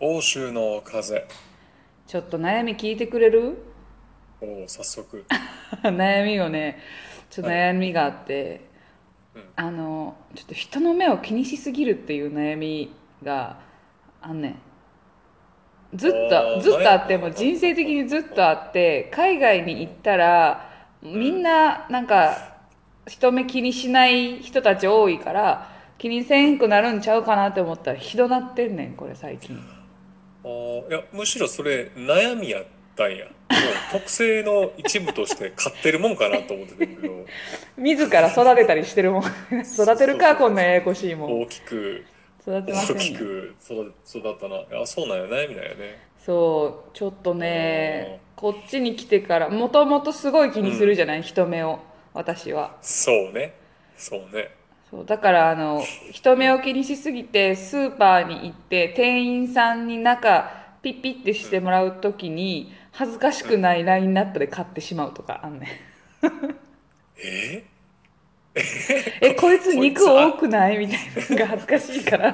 欧州の風。ちょっと悩み聞いてくれる？おお早速。悩みをねちょっと悩みがあって、うん。あのちょっと人の目を気にしすぎるっていう悩みがあんねん。ずっとずっとあってもう人生的にずっとあって海外に行ったらみんななんか人目気にしない人たち多いから気にせんくなるんちゃうかなって思ったらひどなってんねんこれ最近いやむしろそれ悩みやったんや。もう特性の一部として買ってるもんかなと思ってたけど。自ら育てたりしてるもん。育てるかこんなややこしいもん。大きく育てませ大きく育育ったな。いやそうなんや悩みなんやね。そうちょっとねこっちに来てからもともとすごい気にするじゃない、人目を。私は。そうね。そうねそうだからあの人目を気にしすぎてスーパーに行って店員さんに中ピッピッてしてもらう時に恥ずかしくないラインナップで買ってしまうとかあんねん。え？えこいつ肉多くない？みたいなのが恥ずかしいから。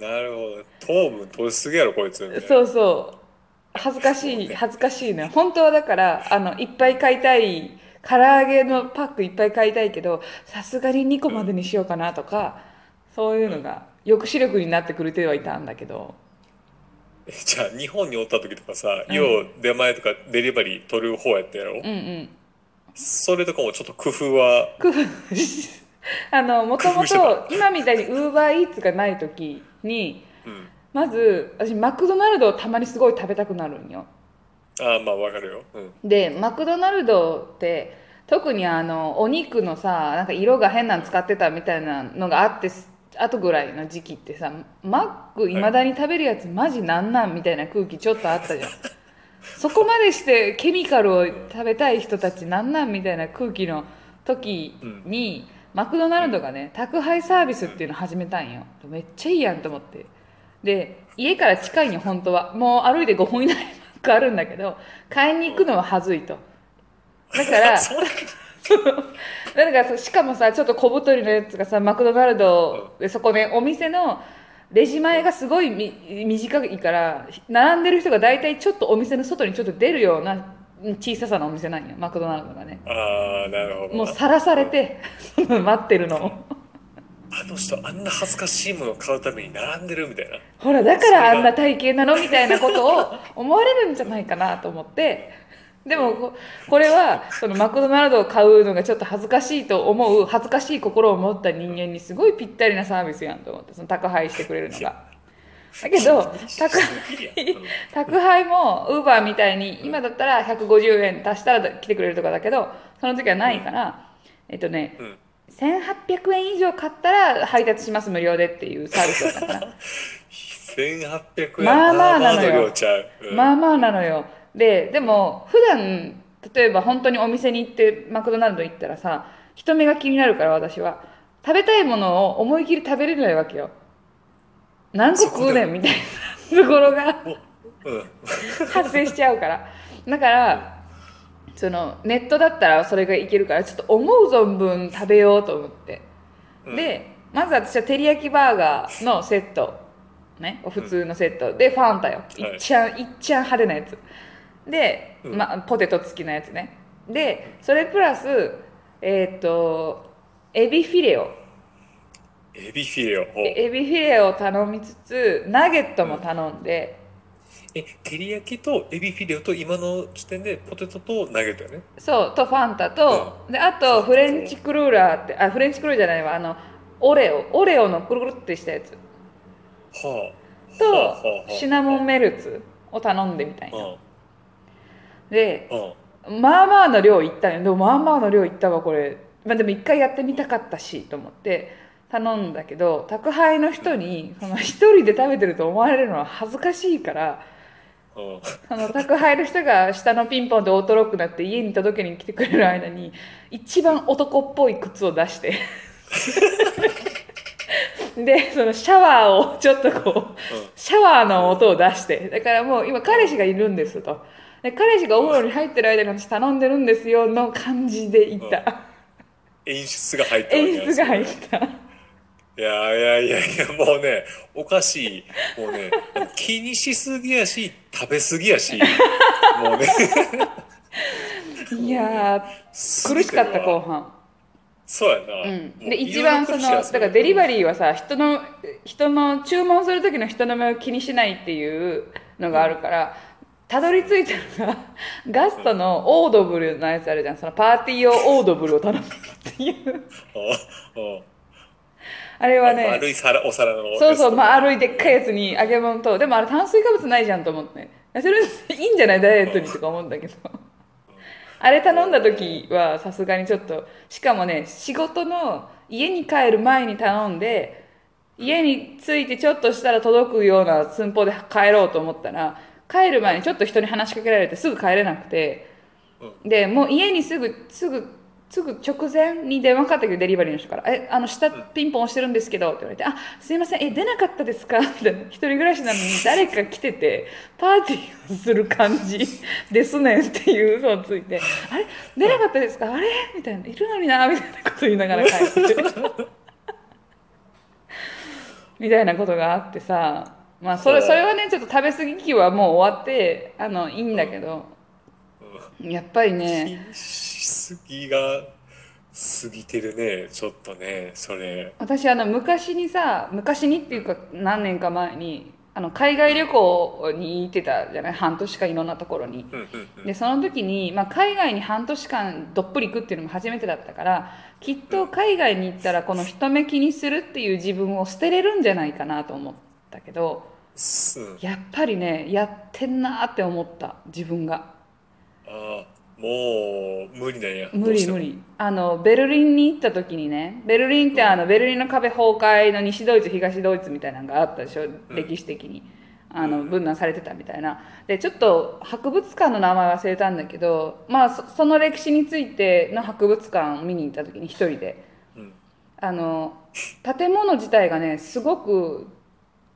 なるほど。糖分取りすぎやろこいつ。みたいなそうそう。恥ずかしい恥ずかしいのよ。本当はだからあのいっぱい買いたい唐揚げのパックいっぱい買いたいけどさすがに2個までにしようかなとかそういうのが抑止力になってくれてはいたんだけど。えじゃあ日本におった時とかさ、よう出前とかデリバリー取る方やったやろ、うんうん。それとかもちょっと工夫は工夫し あのもともと今みたいにウーバーイーツがない時にうん。まず私マクドナルドをたまにすごい食べたくなるんよああまあわかるよ。うん。でマクドナルドって特にあのお肉のさなんか色が変なの使ってたみたいなのがあってあとぐらいの時期ってさマックい。まだに食べるやつマジなんなんみたいな空気ちょっとあったじゃん。そこまでしてケミカルを食べたい人たちなんなんみたいな空気の時に、マクドナルドがね宅配サービスっていうの始めたんよ。めっちゃいいやんと思って。で家から近いに本当は。もう歩いて5分以内にマックあるんだけど買いに行くのは恥ずいと。だから それだかしかもさちょっと小太りのやつがさマクドナルドでそこねお店のレジ前がすごいみ短いから並んでる人が大体ちょっとお店の外にちょっと出るような小ささのお店なんよマクドナルドがね。ああなるほどな。もうさらされてその 待ってるの。をあの人あんな恥ずかしいものを買うために並んでるみたいな。ほらだからあんな体型なのみたいなことを思われるんじゃないかなと思って。でもここれはそのマクドナルドを買うのがちょっと恥ずかしいと思う恥ずかしい心を持った人間にすごいぴったりなサービスやんと思ってその宅配してくれるのが。だけど宅配宅配もウーバーみたいに今だったら150円足したら来てくれるとかだけどその時はないから、えっとねうん1800円以上買ったら配達します無料でっていうサービスだったから。1800円まあまあなののよう、うん。まあまあなのよ。ででも普段例えば本当にお店に行ってマクドナルド行ったらさ人目が気になるから私は食べたいものを思い切り食べれないわけよ。何個食うねんみたいなところがうん。発生しちゃうから。だからそのネットだったらそれがいけるからちょっと思う存分食べようと思って。うん。でまず私は照り焼きバーガーのセットね。普通のセット。でファンタよ。い。っちゃんいっちゃん派手なやつ。で、うん。まあ、ポテト付きのやつね。でそれプラスえっ、とエビフィレオ。エビフィレオ。エビフィレオを頼みつつナゲットも頼んで、え照り焼きとエビフィレオと今の時点でポテトとナゲットよね。そうとファンタと、であとフレンチクルーラーってあフレンチクルーラーじゃないわあのオレオオレオのくるくるってしたやつ。はあ。はあはとあはあ。シナモンメルツを頼んでみたいな。うん。でうん。まあまあの量いったんよ。でもまあまあの量いったわこれ、まあ、でも一回やってみたかったしと思って頼んだけど宅配の人にその一人で食べてると思われるのは恥ずかしいからうん。その宅配の人が下のピンポンでオートロックになって家に届けに来てくれる間に一番男っぽい靴を出して。でそのシャワーをちょっとこうシャワーの音を出して。だからもう今彼氏がいるんですと。で彼氏がお風呂に入ってる間に私頼んでるんですよの感じでいた、演出が入った演出が入ったいやいやいやいや、もうね、おかしい。もうね、気にしすぎやし、食べすぎやし、もうね、いやー苦しかった後半。そうやな。うん、で一番そのだからデリバリーはさ人の人の注文する時の人の目を気にしないっていうのがあるからたどり着いたのが ガストのオードブルのやつあるじゃん。そのパーティー用オードブルを頼むっていう。うんあれはね丸い皿、お皿の。そうそうまあ歩いてっかいやつに揚げ物とでもあれ炭水化物ないじゃんと思って痩せるいいんじゃない？ダイエットにとか思うんだけど。あれ頼んだ時はさすがにちょっとしかもね仕事の家に帰る前に頼んで家に着いてちょっとしたら届くような寸法で帰ろうと思ったら帰る前にちょっと人に話しかけられてすぐ帰れなくて。でもう家にすぐすぐすぐ直前に電話かかってくるデリバリーの人から「えあの下ピンポン押してるんですけど」って言われて「あすいませんえ出なかったですか?」みたいな。一人暮らしなのに 誰か来ててパーティーをする感じ ですねんっていう嘘をついて「あれ？出なかったですか？あれ?」みたいな「いるのにな」みたいなこと言いながら帰って。みたいなことがあってさまあそれそれはねちょっと食べ過ぎ期はもう終わってあのいいんだけどやっぱりね。すぎが過ぎてるね、ちょっとね、それ。私あの昔にさ昔にっていうか何年か前にあの海外旅行に行ってたじゃない？半年間いろんなところに。でその時に、まあ、海外に半年間どっぷり行くっていうのも初めてだったからきっと海外に行ったらこの人目気にするっていう自分を捨てれるんじゃないかなと思ったけどやっぱりねやってんなって思った。自分がああ、もう無理なんや。無理無。理。あのベルリンに行った時にねベルリンってあのベルリンの壁崩壊の西ドイツ東ドイツみたいなのがあったでしょ、歴史的に。あの分断されてたみたいな。でちょっと博物館の名前忘れたんだけどまあそその歴史についての博物館を見に行った時に一人で。うん。あの建物自体がねすごく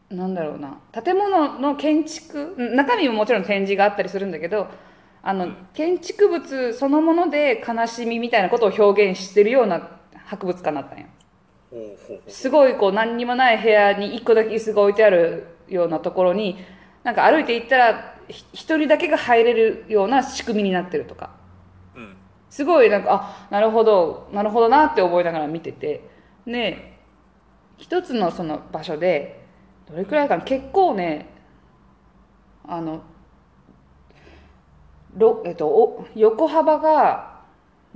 なんだろうな。建物の建築？うん中身ももちろん展示があったりするんだけどあの建築物そのもので悲しみみたいなことを表現してるような博物館だったんよほうほうほう。すごいこう何にもない部屋に一個だけ椅子が置いてあるようなところになんか歩いていったらひ一人だけが入れるような仕組みになってるとか。うん。すごいなんかあなるほどなるほどなって思いながら見てて。で一つのその場所でどれくらいかな。結構ねあのろえっと、お横幅が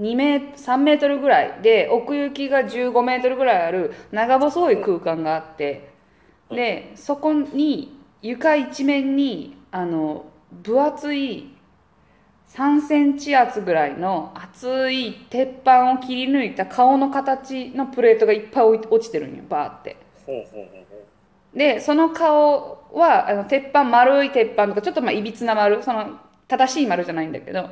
2メー3メートルぐらい。で奥行きが15メートルぐらいある長細い空間があって。でそこに床一面にあの分厚い3センチ厚ぐらいの厚い鉄板を切り抜いた顔の形のプレートがいっぱい落ちてるんよバーって。でその顔はあの鉄板丸い鉄板とかちょっとまあいびつな丸その正しい丸じゃないんだけど、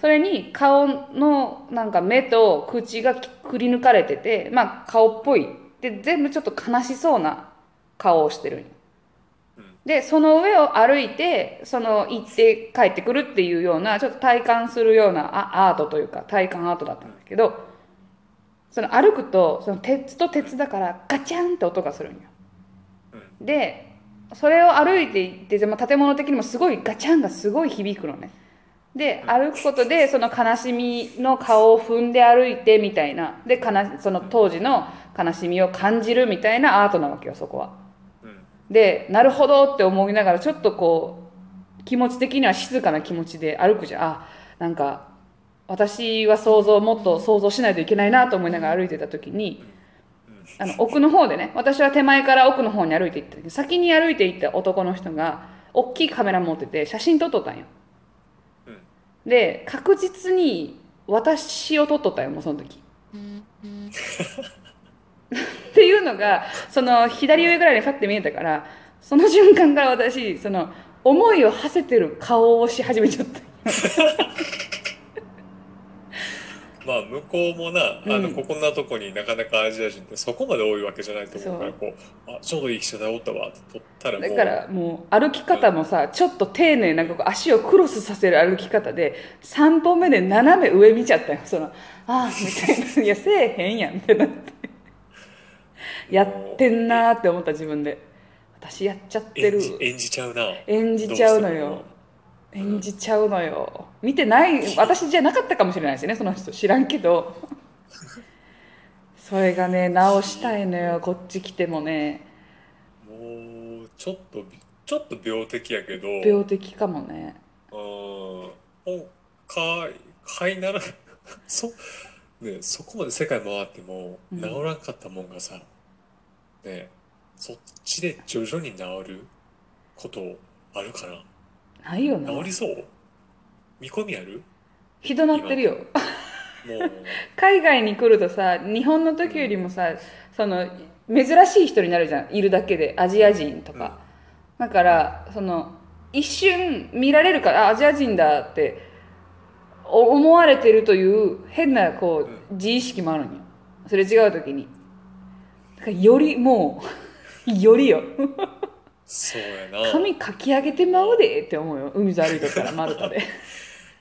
それに顔のなんか目と口がくり抜かれててまあ顔っぽい。で全部ちょっと悲しそうな顔をしてる。でその上を歩いてその行って帰ってくるっていうようなちょっと体感するようなあアートというか体感アートだったんだけどその歩くとその鉄と鉄だからガチャンって音がするんよ。でそれを歩いていってでも建物的にもすごいガチャンがすごい響くのね。で歩くことでその悲しみの顔を踏んで歩いてみたいな。でかなその当時の悲しみを感じるみたいなアートなわけよそこは。でなるほどって思いながらちょっとこう気持ち的には静かな気持ちで歩くじゃん。あなんか私は想像もっと想像しないといけないなと思いながら歩いてた時にあの奥の方でね私は手前から奥の方に歩いていった時先に歩いていった男の人が大きいカメラ持ってて写真撮っとったんよ。うん。で確実に私を撮っとったよもうその時。っていうのがその左上ぐらいにファッて見えたからその瞬間から私その思いを馳せてる顔をし始めちゃったまあ向こうもな、あの、うんここんなとこになかなかアジア人ってそこまで多いわけじゃないと思うから、そこう、あ、ちょうどいい人だおったわって撮ったらもう、だからもう歩き方もさちょっと丁寧なこう足をクロスさせる歩き方で3歩目で斜め上見ちゃったよそのああみたいな。いやせえへんやんってなって。やってんなーって思った自分で。私やっちゃってる。演じ演じちゃうな。演じちゃうのどよ演じちゃうのよ。見てない私じゃなかったかもしれないですねその人知らんけど。それがね直したいのよこっち来てもね。ももうちょっとちょっと病的やけど。病的かもね。うんおかかいなら そ,、ね、そこまで世界回ってもうん。治らんかったもんがさ、ねそっちで徐々に治ることあるかなないよな治りそう？見込みある？ひどなってるよ。海外に来るとさ日本の時よりもさその珍しい人になるじゃん。いるだけで。アジア人とか、だからその一瞬見られるからあアジア人だってお思われてるという変なこう自意識もあるんよ。すれ違う時に。だからよりもう よりよそうやな。髪かき上げてまうでって思うよ。海沿い歩いとったら丸太で。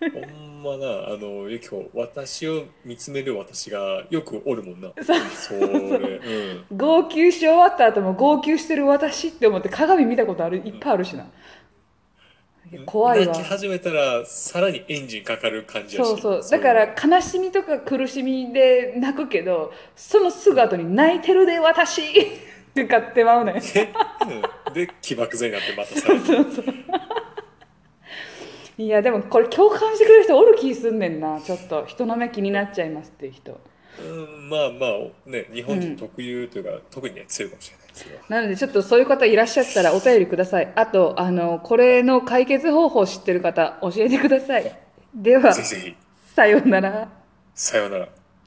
ほんまなあのゆきこ私を見つめる私がよくおるもんな。そうそれうん。号泣し終わった後も号泣してる私って思って鏡見たことある？いっぱいあるしな。怖いわ。泣き始めたらさらにエンジンかかる感じやし。そうそう。だから悲しみとか苦しみで泣くけどそのすぐ後に「泣いてるで私! 」って買ってまうねで起爆剤になってまたさ。らにそうそう。いやでもこれ共感してくれる人おる気すんねんな。ちょっと人の目気になっちゃいますっていう人。うんまあまあね日本人特有というか、特にね強いかもしれないですけど。なのでちょっとそういう方いらっしゃったらお便りください。あとあのこれの解決方法知ってる方教えてください。ではさようなら。さようなら